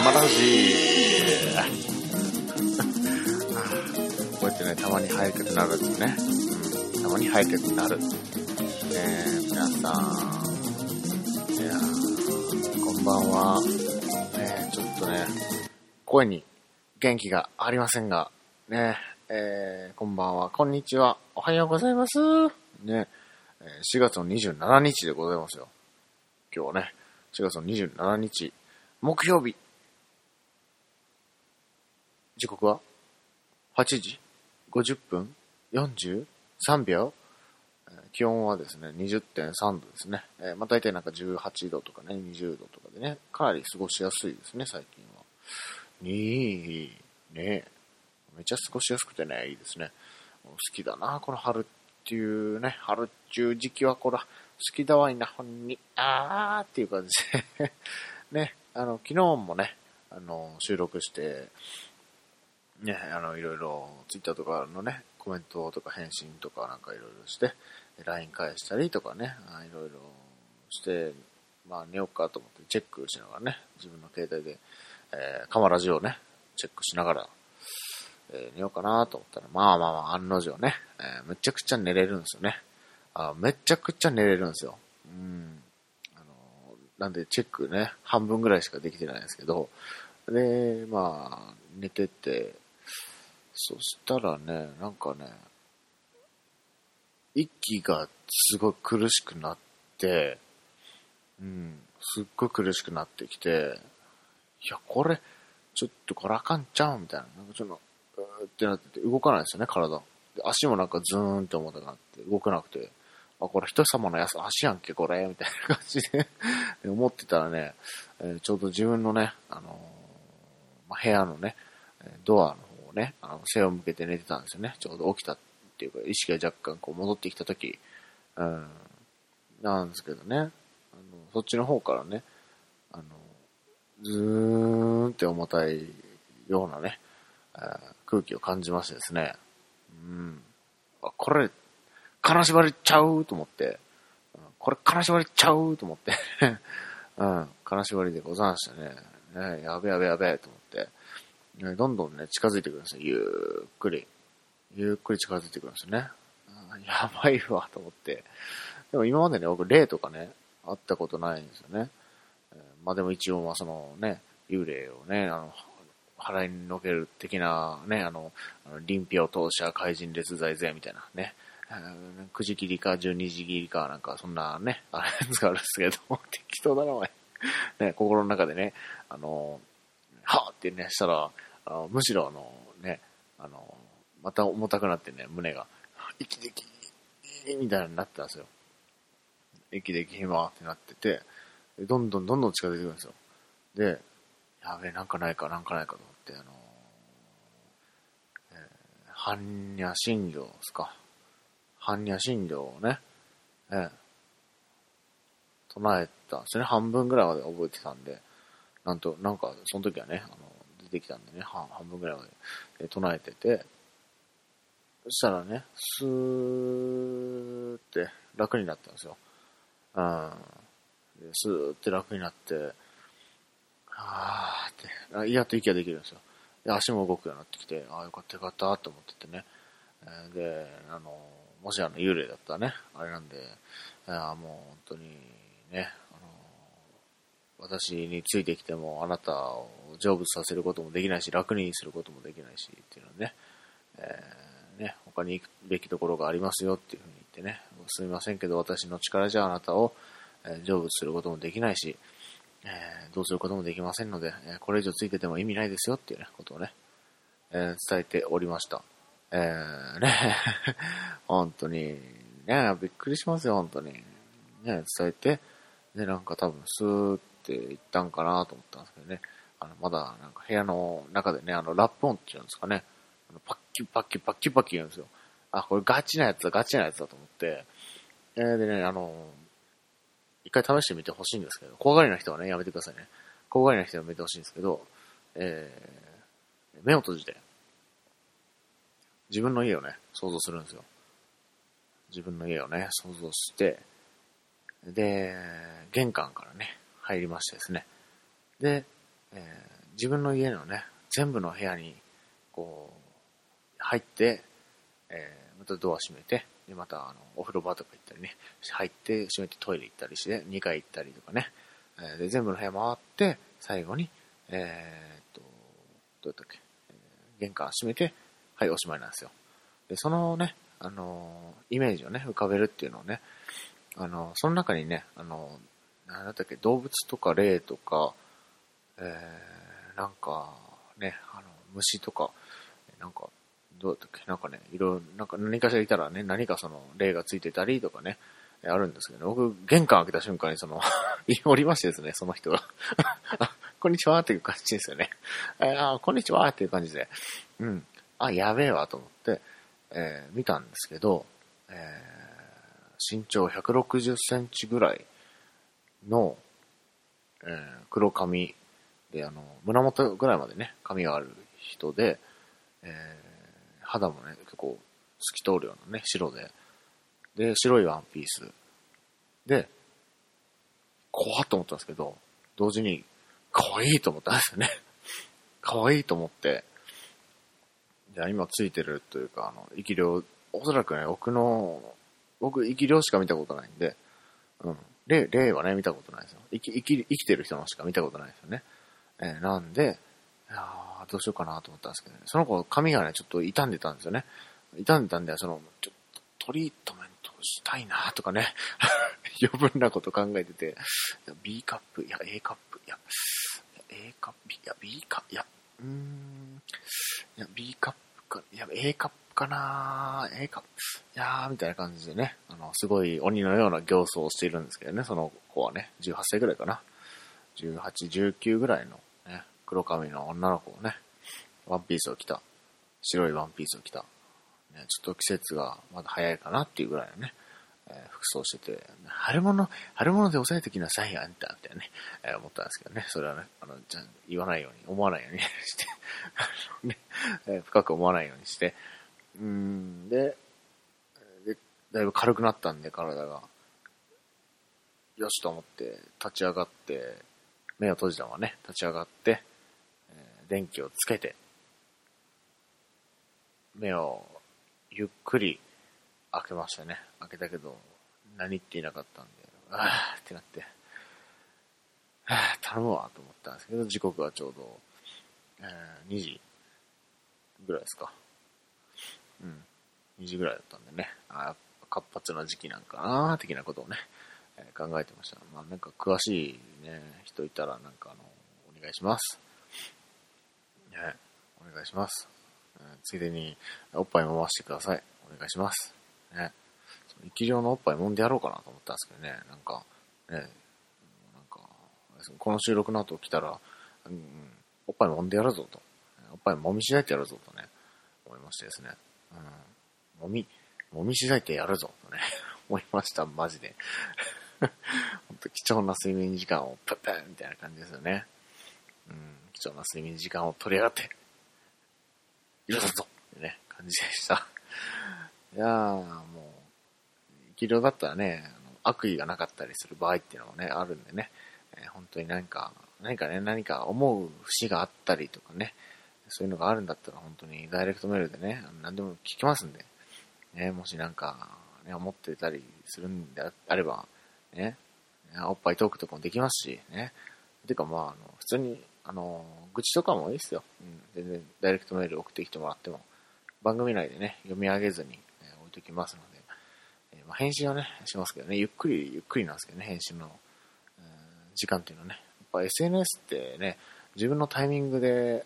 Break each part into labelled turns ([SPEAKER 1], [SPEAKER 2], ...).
[SPEAKER 1] しのちゃんの
[SPEAKER 2] 生ラジこうやってね、たまに早くなるんですね。うん、たまに早くなる。ねえ、皆さん。いやこんばんは。ねえ、ちょっとね、声に元気がありませんが、ねえ、ーこんばんは、こんにちは、おはようございます。ね、え4月の27日でございますよ。今日ね、4月の27日、木曜日。時刻は？8時？50分？43秒？気温はですね、20.3度ですね。えーまあ大体なんか18度とかね、20度とかでね、かなり過ごしやすいですね、最近は。いい、ね。めっちゃ過ごしやすくてね、いいですね。好きだな、この春っていうね、春っていう時期はこら、好きだわいな、ほんに、あーっていう感じで、ね、あの、昨日もね、あの、収録して、ね、あの、いろいろ、ツイッターとかのね、コメントとか返信とかなんかいろいろして、LINE 返したりとかね、いろいろして、まあ寝ようかと思ってチェックしながらね、自分の携帯で、えー、カマラジをね、チェックしながら、えー寝ようかなと思ったら、まあまあまあ、案の定ね、えーめちゃくちゃ寝れるんですよね。あめちゃくちゃ寝れるんですよ。うん。あの、なんでチェックね、半分ぐらいしかできてないんですけど、で、まあ、寝てって、そしたらね、なんかね、息がすごい苦しくなって、うん、すっごい苦しくなってきて、いや、これ、ちょっとこれあかんちゃうみたいな。なんかちょっと、うーってなってて、動かないですよね、体。足もなんかズーンって重たくなって、動かなくて、あ、これ人様のやつ足やんけ、これ、みたいな感じで 思ってたらね、えーちょうど自分のね、あのーまあ、部屋のね、ドアのね、あの背を向けて寝てたんですよね。ちょうど起きたっていうか、意識が若干こう戻ってきた時、うん、なんですけどね、あの、そっちの方からね、あの、ずーんって重たいようなね、え空気を感じましてですね、うん、あ、これ、金縛りちゃうと思って、これ金縛りちゃうと思って、うん、金縛りでございましたね。ねやべやべやべと思って、ねどんどんね、近づいてくるんですよ。ゆっくり。ゆっくり近づいてくるんですよね。やばいわ、と思って。でも今までね、僕、霊とかね、会ったことないんですよね。まあでも一応、まあそのね、幽霊をね、あの、払いにのける的なね、あの、あの臨氷当社怪人列在税みたいなね、9時切りか12時切りかなんかそんなね、あれやつがあるんですけど、適当だな、お前。ね、心の中でね、あの、はぁってね、したら、あむしろあの、ね、あの、また重たくなってね、胸が、息でき、みたいになってたんですよ。息できひまってなってて、どんどんどんどん近づいてくるんですよ。で、やべえ、なんかないか、なんかないかと思って、あのえー、般若心経ですか。般若心経をね、ええ唱えたんですね。半分ぐらいまで覚えてたんで、なんと、なんか、その時はね、あの、出てきたんでね、半分ぐらいまでえ唱えてて、そしたらね、スーって楽になったんですよ。うん。でスーって楽になって、はーって、あやっと息ができるんですよ。で、足も動くようになってきて、ああ、よかったよかったと思っててね。で、あの、もしあの幽霊だったらね、あれなんで、いやもう本当にね、私についてきてもあなたを成仏させることもできないし、楽にすることもできないし、っていうのね、えーね、他に行くべきところがありますよっていうふうに言ってね、すみませんけど私の力じゃあなたを、え成仏することもできないし、えーどうすることもできませんので、えこれ以上ついてても意味ないですよっていうね、ことをね、え伝えておりました。えー、ね、本当に、ね、びっくりしますよ、本当に。ね、伝えて、で、なんか多分、スーッって言ったんかなと思ったんですけどね、あの、まだ、なんか部屋の中でね、あの、ラップ音って言うんですかね、あのパッキュパッキュパッキュパッキュ言うんですよ。あ、これガチなやつだ、ガチなやつだと思って、えーでね、あの、一回試してみてほしいんですけど、怖がりな人はね、やめてくださいね。怖がりな人はやめてほしいんですけど、えー、目を閉じて、自分の家をね、想像するんですよ。自分の家をね、想像して、で、玄関からね、入りましてですね、で、えー、自分の家のね、全部の部屋に、こう、入って、えー、またドア閉めて、で、また、あの、お風呂場とか行ったりね、入って、閉めてトイレ行ったりして、2階行ったりとかね、えー、で、全部の部屋回って、最後に、えー、っと、どうやったっけ、玄関閉めて、はい、おしまいなんですよ。で、そのね、あのイメージをね、浮かべるっていうのをね、あのその中にね、あのなんだったっけ、動物とか霊とか、えー、なんか、ね、あの、虫とか、なんか、どうだったっけ、なんかね、いろいろ、なんか何かしらいたらね、何かその、霊がついてたりとかね、あるんですけど、僕、玄関開けた瞬間にその おりましてですね、その人が、こんにちはっていう感じですよね。あ、こんにちはっていう感じで、うん。あ、やべえわと思って、えー、見たんですけど、えー、身長160センチぐらいの、えー、黒髪で、あの、胸元ぐらいまでね、髪がある人で、えー、肌もね、結構透き通るようなね、白で、で、白いワンピース。で、怖っと思ったんですけど、同時に、可愛いと思ったんですよね。可愛いと思って、じゃあ今ついてるというか、あの、生き量、おそらくね、僕の、僕、生き量しか見たことないんで、うん。例、例はね、見たことないですよ。生き、生き、生きてる人のしか見たことないですよね。えー、なんで、いやどうしようかなと思ったんですけどね。その子、髪がね、ちょっと傷んでたんですよね。傷んでたんで、その、ちょっとトリートメントしたいなとかね。余分なこと考えてて、B カップ、いや、A カップ、いや、A カップ、いや、B カップ、いや、うーん、いや、B カップか、いや、A カップかな。A カップ、いやー、みたいな感じでね、あの、すごい鬼のような形相をしているんですけどね、その子はね、18歳ぐらいかな。18、19ぐらいのね、黒髪の女の子をね、ワンピースを着た、白いワンピースを着た、ね、ちょっと季節がまだ早いかなっていうぐらいのね、え服装してて、春物、春物で抑えてきなさいよ、あんた、みたいなね、えー、思ったんですけどね、それはね、あの、じゃ言わないように、思わないようにして ね、えー、深く思わないようにして、うん、で、で、だいぶ軽くなったんで、体が。よしと思って、立ち上がって、目を閉じたままね、立ち上がって、えー、電気をつけて、目をゆっくり開けましたね。開けたけど、何っていなかったんで、あーってなって、あー頼むわと思ったんですけど、時刻はちょうど、えー、2時ぐらいですか。うん。2時ぐらいだったんでね、あ活発な時期なんかな的なことをね、えー、考えてました。まあなんか詳しいね、人いたらなんかあの、お願いします。ね、お願いします。えー、ついでに、おっぱいも回してください。お願いします。ね。生き量のおっぱい揉んでやろうかなと思ったんですけどね、なんか、ね、なんか、この収録の後来たら、うん、おっぱい揉んでやるぞと。おっぱい揉みしだいてやるぞとね、思いましてですね。うん、揉み、揉みしだいてやるぞ。とね、思いました、マジで。本当貴重な睡眠時間をプップンみたいな感じですよね。うん、貴重な睡眠時間を取り上がって、いるぞと。いうね、感じでした。いやー、もう、生き量だったらね、悪意がなかったりする場合っていうのもね、あるんでね、えー、本当に何か、何かね、何か思う節があったりとかね、そういうのがあるんだったら本当にダイレクトメールでね、何でも聞きますんで、ね、もしなんか、ね、思ってたりするんであれば、ね、おっぱいトークとかもできますし、ね。てかまあ、あの、普通に、あの、愚痴とかもいいですよ。うん、全然ダイレクトメール送ってきてもらっても、番組内でね、読み上げずに置、いときますので、えー、まあ、返信はね、しますけどね、ゆっくり、ゆっくりなんですけどね、返信の、時間っていうのはね。やっぱ SNS ってね、自分のタイミングで、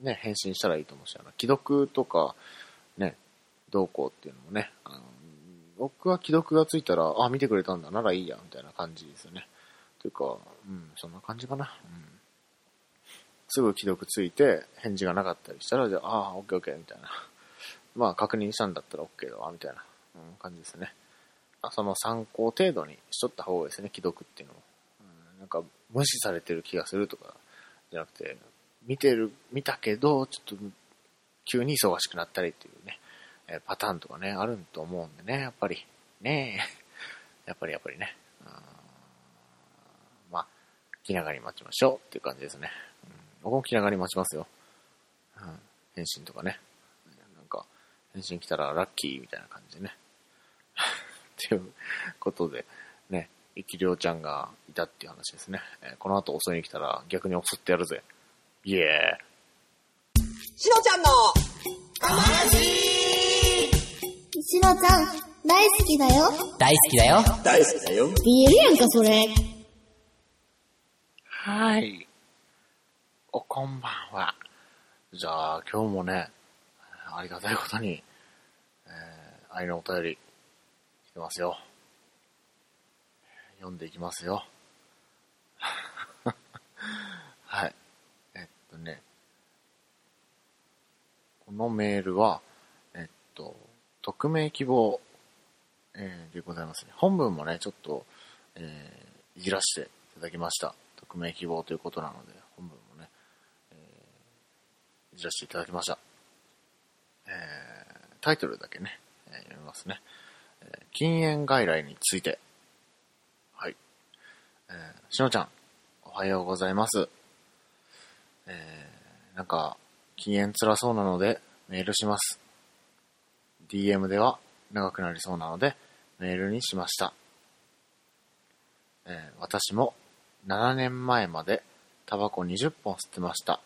[SPEAKER 2] ね、返信したらいいと思うし、あの、既読とか、ね、どうこうっていうのもね、あの僕は既読がついたら、あ、見てくれたんだ、ならいいや、みたいな感じですよね。というか、うん、そんな感じかな。うん。すぐ既読ついて、返事がなかったりしたら、じゃあ、あ、オッケーオッケー、みたいな。まあ確認したんだったら OK だわ、みたいな、うん、感じですね。あ、その参考程度にしとった方がいいですね、既読っていうのも。うん、なんか無視されてる気がするとか、じゃなくて、見てる、見たけど、ちょっと急に忙しくなったりっていうね、えパターンとかね、あると思うんでね、やっぱり。ねえ。やっぱりやっぱりね。まあ、気長に待ちましょうっていう感じですね。うん、僕も気長に待ちますよ。うん、返信とかね。なんか、返信来たらラッキーみたいな感じでね。っていうことで、ね、生きりょうちゃんがいたっていう話ですね。えー、この後襲いに来たら逆に襲ってやるぜ。イエー
[SPEAKER 1] しのちゃんの
[SPEAKER 3] しのちゃん、大好きだよ。
[SPEAKER 4] 大好きだよ。
[SPEAKER 1] 大好きだよ。
[SPEAKER 3] 見えるやんか、それ。
[SPEAKER 2] はい。おこんばんは。じゃあ、今日もね、ありがたいことに、えー、愛のお便り、来てますよ。読んでいきますよ。はい。えっとね、このメールは、えっと、匿名希望、えーでございますね。本文もね、ちょっと、えーいじらせていただきました。匿名希望ということなので、本文もね、えーいじらせていただきました。えータイトルだけね、えー読みますね。えー禁煙外来について。はい。えーしのちゃん、おはようございます。えーなんか、禁煙辛そうなので、メールします。DM では長くなりそうなので、メールにしました。えー私も7年前までタバコ20本吸ってました。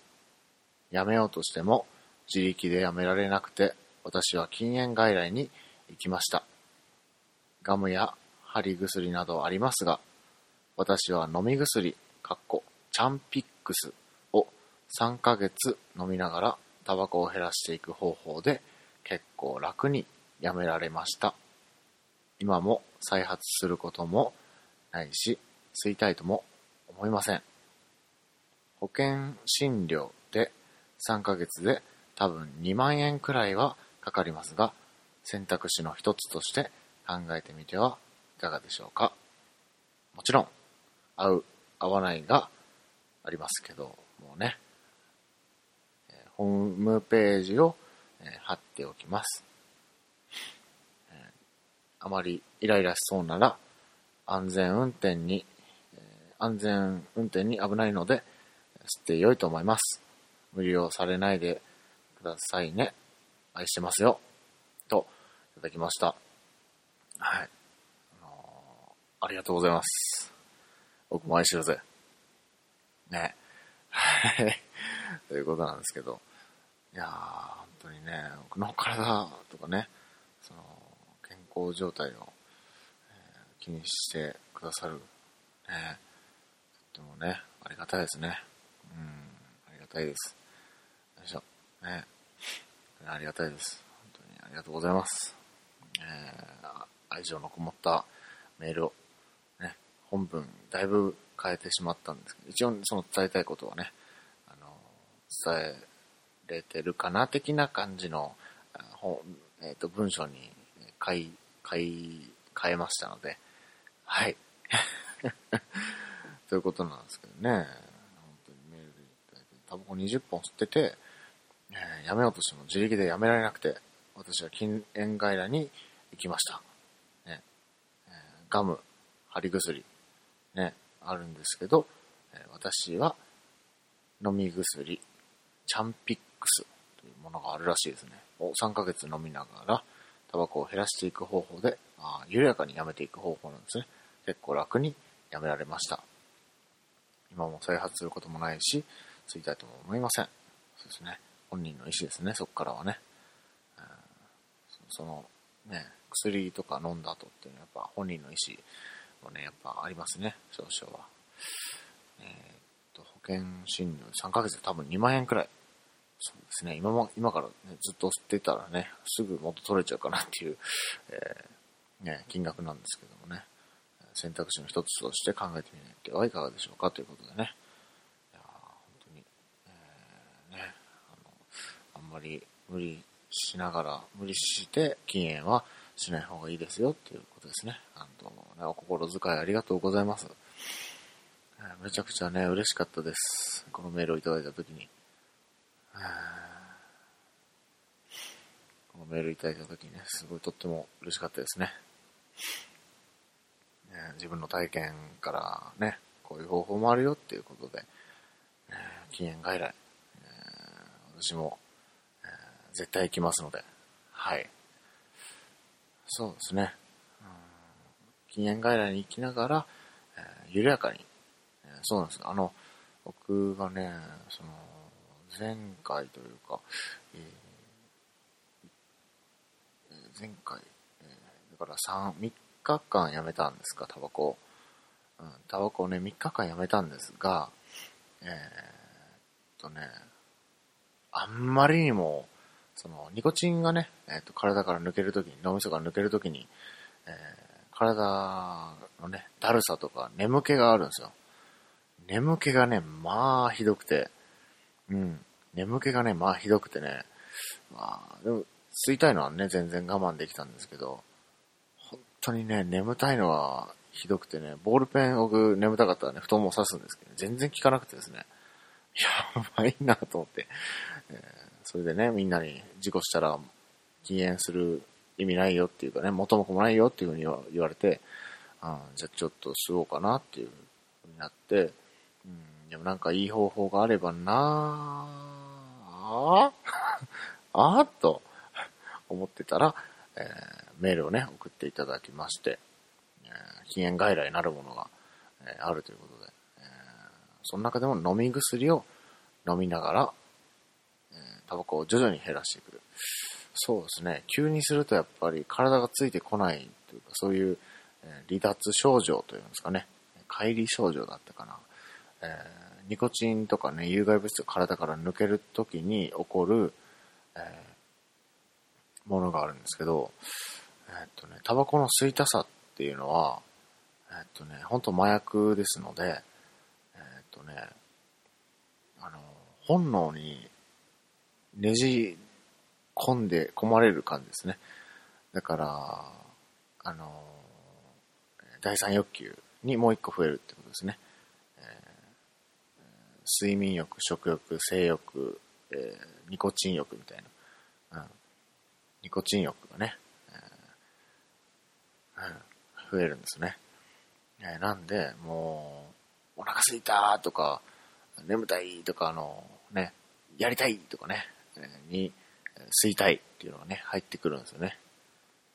[SPEAKER 2] やめようとしても自力でやめられなくて、私は禁煙外来に行きました。ガムや貼り薬などありますが、私は飲み薬、かっこ、チャンピックスを3ヶ月飲みながらタバコを減らしていく方法で結構楽にやめられました。今も再発することもないし、吸いたいとも思いません。保険診療で3ヶ月で多分2万円くらいはかかりますが、選択肢の一つとして考えてみてはいかがでしょうか。もちろん、合う、合わないがありますけど、もうね、ホームページを、え貼っておきます。あまりイライラしそうなら、安全運転に、安全運転に危ないので、吸って良いと思います。無理をされないでくださいね。愛してますよ。と、いただきました。はい。あのーありがとうございます。僕も愛してるぜ。ね。はい。ということなんですけど。いやー、本当にね、僕の体とかね、その、健康状態を、えー気にしてくださる、ね、とってもね、ありがたいですね。うん、ありがたいです。よいしょ。ね。ありがたいです。本当にありがとうございます。えー愛情のこもったメールを、ね、本文、だいぶ変えてしまったんですけど、一応その伝えたいことはね、あの、伝えれてるかな的な感じの、えっ、と、文章に書い、書い、変えましたので、はい。ということなんですけどね、本当にメールでいただいて、タバコ20本吸ってて、えーやめようとしても自力でやめられなくて、私は禁煙外来に行きました。ねえーガム、貼り薬、ね、あるんですけど、えー私は飲み薬、チャンピッスというものがあるらしいですね。を3ヶ月飲みながら、タバコを減らしていく方法で、あ緩やかにやめていく方法なんですね。結構楽にやめられました。今も再発することもないし、吸いたいとも思いません。そうですね。本人の意思ですね、そこからはね。うんそその、ね、薬とか飲んだ後っていうのはやっぱ本人の意思もね、やっぱありますね、少々は。えーっと、保険診療3ヶ月で多分2万円くらい。そうですね、今も、今からね、ずっと吸ってたらね、すぐ元取れちゃうかなっていう、えーね、金額なんですけどもね。選択肢の一つとして考えてみてはいかがでしょうかということでね。いや本当に、えーね、あの、あんまり無理しながら、無理して禁煙はしない方がいいですよっていうことですね。あの、ね、お心遣いありがとうございます。めちゃくちゃね、嬉しかったです。このメールをいただいたときに。このメールいただいたときにね、すごいとっても嬉しかったですね。ね自分の体験からね、こういう方法もあるよっていうことで、えー禁煙外来、えー私も、えー絶対行きますので、はい。そうですね。禁煙外来に行きながら、え緩やかに、えそうなんですあの、僕がね、その、前回というか、えー前回、えーだから3、3日間やめたんですか、タバコ。うん、タバコをね、3日間やめたんですが、えーっとね、あんまりにも、その、ニコチンがね、えーっと、体から抜けるときに、脳みそが抜けるときに、えー体のね、だるさとか眠気があるんですよ。眠気がね、まあひどくて、うん、眠気がね、まあひどくてね、まあ、でも、吸いたいのはね、全然我慢できたんですけど、本当にね、眠たいのはひどくてね、ボールペン僕眠たかったらね、布団も刺すんですけど、全然効かなくてですね、やばいなと思って、えーそれでね、みんなに事故したら禁煙する意味ないよっていうかね、元も子もないよっていうふうに言われて、あじゃあちょっと吸おうかなっていうふうになって、でもなんかいい方法があればなあ あーと思ってたら、えーメールをね、送っていただきまして、えー禁煙外来なるものが、えーあるということで、えーその中でも飲み薬を飲みながら、えータバコを徐々に減らしてくる。そうですね。急にするとやっぱり体がついてこないというか、そういう、え離脱症状というんですかね。乖離症状だったかな。えーニコチンとかね、有害物質が体から抜けるときに起こる、えーものがあるんですけど、えーっとね、タバコの吸いたさっていうのは、えーっとね、本当麻薬ですので、えっとね、あの、本能にねじ込んで、込まれる感じですね。だから、あの、第三欲求にもう一個増えるってことですね。睡眠欲、食欲、性欲、えーニコチン欲みたいな。うん、ニコチン欲がね、えーうん、増えるんですね。えーなんで、もう、お腹すいたとか、眠たいとか、あの、ね、やりたいとかね、えに、吸いたいっていうのがね、入ってくるんですよね。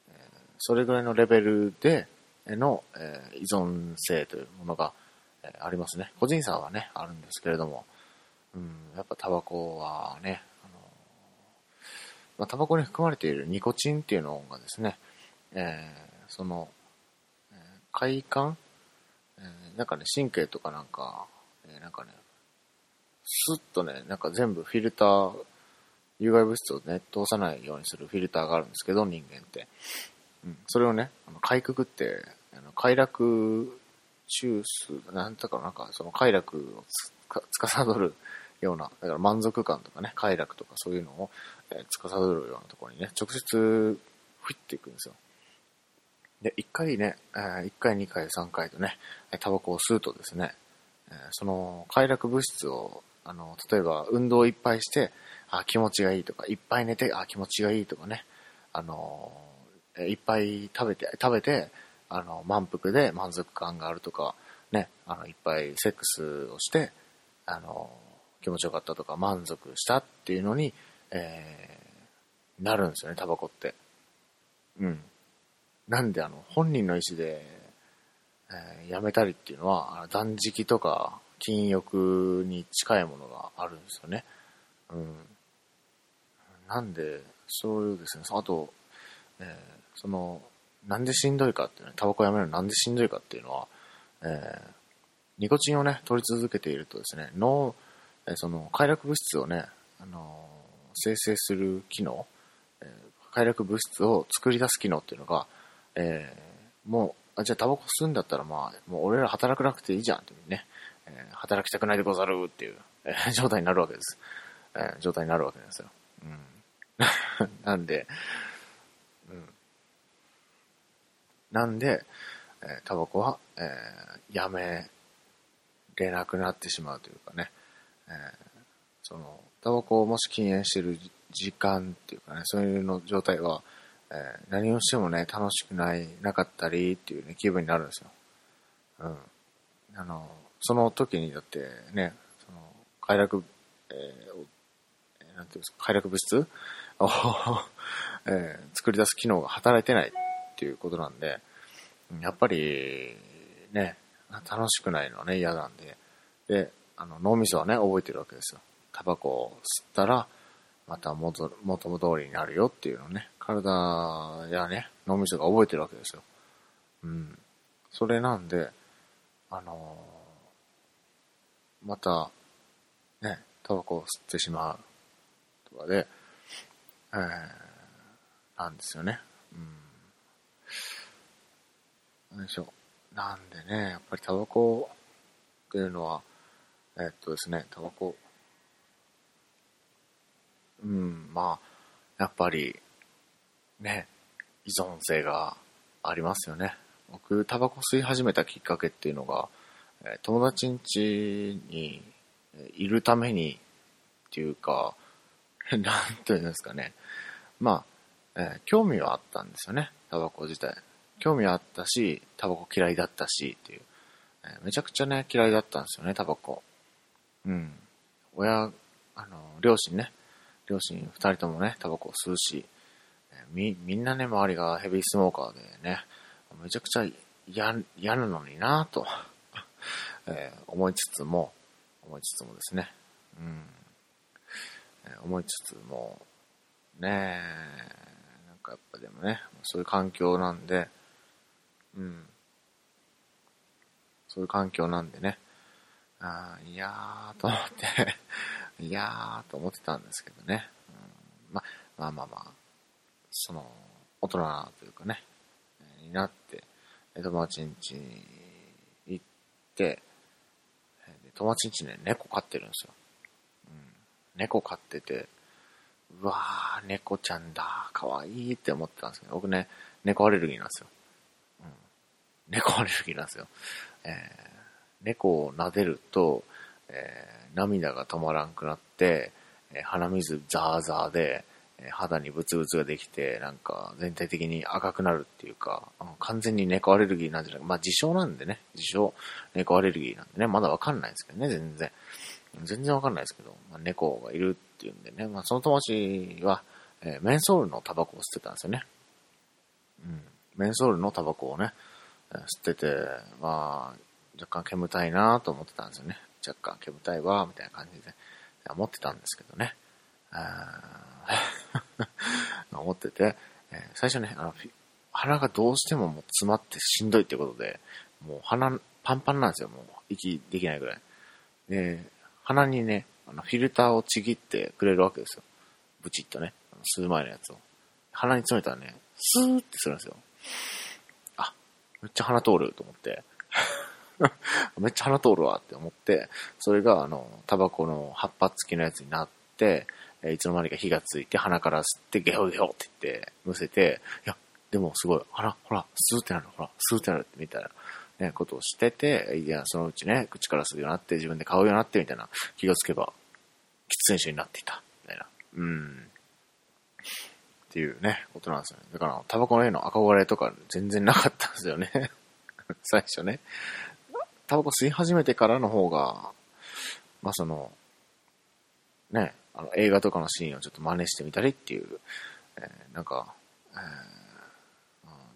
[SPEAKER 2] えそれぐらいのレベルでの、えー依存性というものが、えありますね。個人差はね、あるんですけれども、うん、やっぱタバコはね、あのまあ、タバコに含まれているニコチンっていうのがですね、えーその、えー快感、えーなんかね、神経とかなんか、えーなんかね、スッとね、なんか全部フィルター、有害物質をね、通さないようにするフィルターがあるんですけど、人間って。うん、それをね、あのかいくって、あの快楽中枢、なんだかなんか、その快楽をつか司るような、だから満足感とかね、快楽とかそういうのを、えー司るようなところにね、直接、ふいっていくんですよ。で、1回ね、え1回、2回、3回とね、タバコを吸うとですね、えーその快楽物質を、あの、例えば運動をいっぱいして、あ、気持ちがいいとか、いっぱい寝て、あ、気持ちがいいとかね、あの、ーいっぱい食べて、食べて、あの、満腹で満足感があるとか、ね、あの、いっぱいセックスをして、あの、気持ちよかったとか、満足したっていうのに、えーなるんですよね、タバコって。うん。なんで、あの、本人の意思で、えーやめたりっていうのは、あの断食とか禁欲に近いものがあるんですよね。うん。なんで、そういうですね、あと、えーその、なんでしんどいかっていうね、タバコやめるのなんでしんどいかっていうのは、えーニコチンをね、取り続けているとですね、脳、えーその、快楽物質をね、あの生成する機能、えー快楽物質を作り出す機能っていうのが、えーもう、あじゃあタバコ吸うんだったらまあ、もう俺ら働かなくていいじゃんっていうね、えー働きたくないでござるっていう、えー状態になるわけです。えー状態になるわけですよ。うん。なんで、うん。なんで、えータバコは、えーやめれなくなってしまうというかね、えーその、タバコをもし禁煙してる時間っていうかね、そういうの状態は、えー何をしてもね、楽しくない、なかったりっていうね、気分になるんですよ。うん。あの、その時にだってね、その快楽、えーえなんていうんですか、快楽物質を、えー作り出す機能が働いてないっていうことなんで、やっぱり、ね、楽しくないのはね、嫌なんで、で、あの、脳みそはね、覚えてるわけですよ。タバコを吸ったら、また元、元々通りになるよっていうのね、体やね、脳みそが覚えてるわけですよ。うん。それなんで、あのーまた、ね、タバコを吸ってしまうとかで、えー、なんですよね。うん。なんでしょう。なんでね、やっぱりタバコっていうのは、えっとですね、タバコ、うん、まあ、やっぱり、ね、依存性がありますよね。僕、タバコ吸い始めたきっかけっていうのが、え友達ん家にいるためにっていうか、なんていうんですかね。まあ、えー興味はあったんですよね、タバコ自体。興味はあったし、タバコ嫌いだったしっていう。めちゃくちゃね、嫌いだったんですよね、タバコ。うん。親、あの、両親ね、両親二人ともね、タバコを吸うし、み、みんなね、周りがヘビースモーカーでね、めちゃくちゃ嫌、嫌なのになぁと、えー思いつつも、思いつつもですね、うん。思いつつも、ね、なんかやっぱでもね、そういう環境なんで、うん。そういう環境なんでね、あーいやーと思って、いやーと思ってたんですけどね。うん、ま、まあまあまあ、その、大人というかね、になって、え友達ん家に行って、友達ん家ね、猫飼ってるんですよ。うん、猫飼ってて、うわー、猫ちゃんだ、かわいいって思ってたんですけど、僕ね、猫アレルギーなんですよ。猫アレルギーなんですよ。えー猫を撫でると、えー涙が止まらんくなって、えー鼻水ザーザーで、えー肌にブツブツができて、なんか全体的に赤くなるっていうか、完全に猫アレルギーなんじゃないか。まあ自称なんでね、自称猫アレルギーなんでね、まだわかんないですけどね、全然。全然わかんないですけど、まあ、猫がいるっていうんでね、まあその友達は、えーメンソールのタバコを吸ってたんですよね。うん。メンソールのタバコをね、吸ってて、まあ、若干煙たいなと思ってたんですよね。若干煙たいわ、みたいな感じで思ってたんですけどね。思ってて、え最初ね、あの、鼻がどうしてももう詰まってしんどいってことで、もう鼻パンパンなんですよ、もう息できないぐらい。で、鼻にね、あのフィルターをちぎってくれるわけですよ。ブチッとね、吸う前のやつを。鼻に詰めたらね、スーってするんですよ。めっちゃ鼻通ると思って。めっちゃ鼻通るわって思って、それがあの、タバコの葉っぱ付きのやつになって、えいつの間にか火がついて鼻から吸ってゲホゲホって言って、むせて、いや、でもすごい、鼻、ほら、スーってなる、ほら、スーってなるってみたいな、ね、ことをしてて、いや、そのうちね、口から吸うようになって、自分で買うようになって、みたいな、気がつけば、喫煙者になっていた、みたいな。うん。っていうね、ことなんですよね。だから、タバコの絵の憧れとか全然なかったんですよね。最初ね。タバコ吸い始めてからの方が、まあその、ね、あの映画とかのシーンをちょっと真似してみたりっていう、えーなんか、えー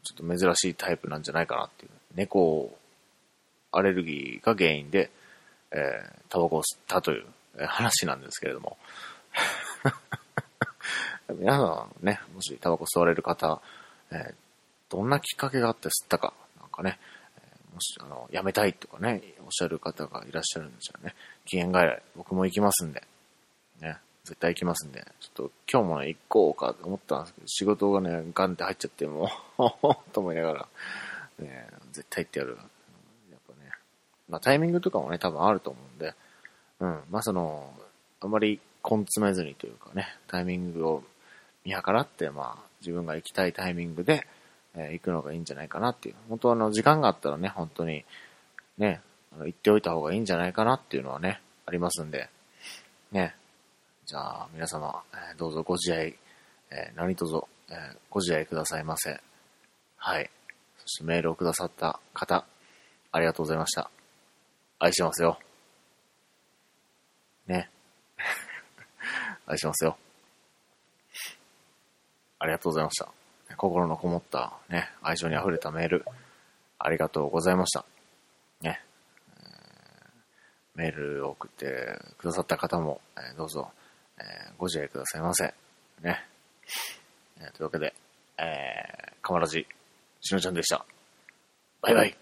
[SPEAKER 2] ちょっと珍しいタイプなんじゃないかなっていう。猫アレルギーが原因で、えータバコを吸ったという話なんですけれども。皆さんね、もしタバコ吸われる方、えーどんなきっかけがあって吸ったか、なんかね、もし、あの、やめたいとかね、おっしゃる方がいらっしゃるんでしたらね、期限外来、僕も行きますんで、ね、絶対行きますんで、ちょっと今日もね、行こうかと思ったんですけど、仕事がね、ガンって入っちゃって、もう、と思いながら、ね、絶対行ってやる。やっぱね、まあタイミングとかもね、多分あると思うんで、うん、まあその、あまり根詰めずにというかね、タイミングを見計らって、まあ自分が行きたいタイミングで、えー行くのがいいんじゃないかなっていう。本当はあの、時間があったらね、本当に、ね、あの、行っておいた方がいいんじゃないかなっていうのはね、ありますんで、ね。じゃあ、皆様、えーどうぞご自愛、えー何卒、えーご自愛くださいませ。はい。そしてメールをくださった方、ありがとうございました。
[SPEAKER 5] 愛してますよ。ね。愛してますよ。がとうございました。心のこもったね、愛情に溢れたメール、ありがとうございました。ね。ーメールを送ってくださった方も、えーどうぞ、えーご自愛くださいませ。ね。えーというわけで、えー、かまらじ、しのちゃんでした。バイバイ。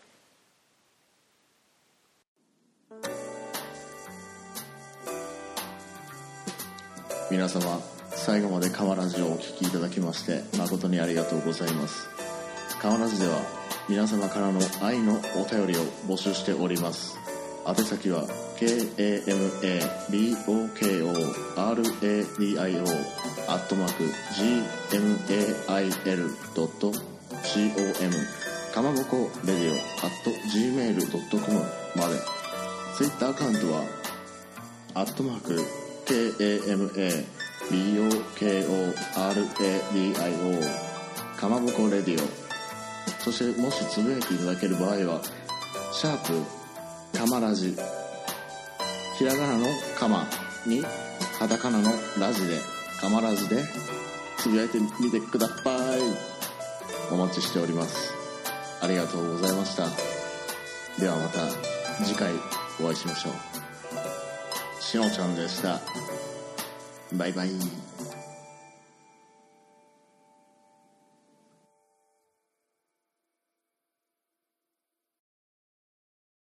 [SPEAKER 2] 皆様最後までカマラジをお聞きいただきまして誠にありがとうございます。カマラジでは皆様からの愛のお便りを募集しております。宛先は KAMABOKORADIO アットマーク GMAIL.com かまぼこレディオ at gmail.com まで。Twitter アカウントはアットマーク KAMA BOKORADIO かまぼこレディオ。そしてもしつぶやいていただける場合はシャープかまラジひらがなのかまにカタカナのラジでかまラジでつぶやいてみてください。お待ちしております。ありがとうございました。ではまた次回お会いしましょう。しのちゃんでした。バイバイ。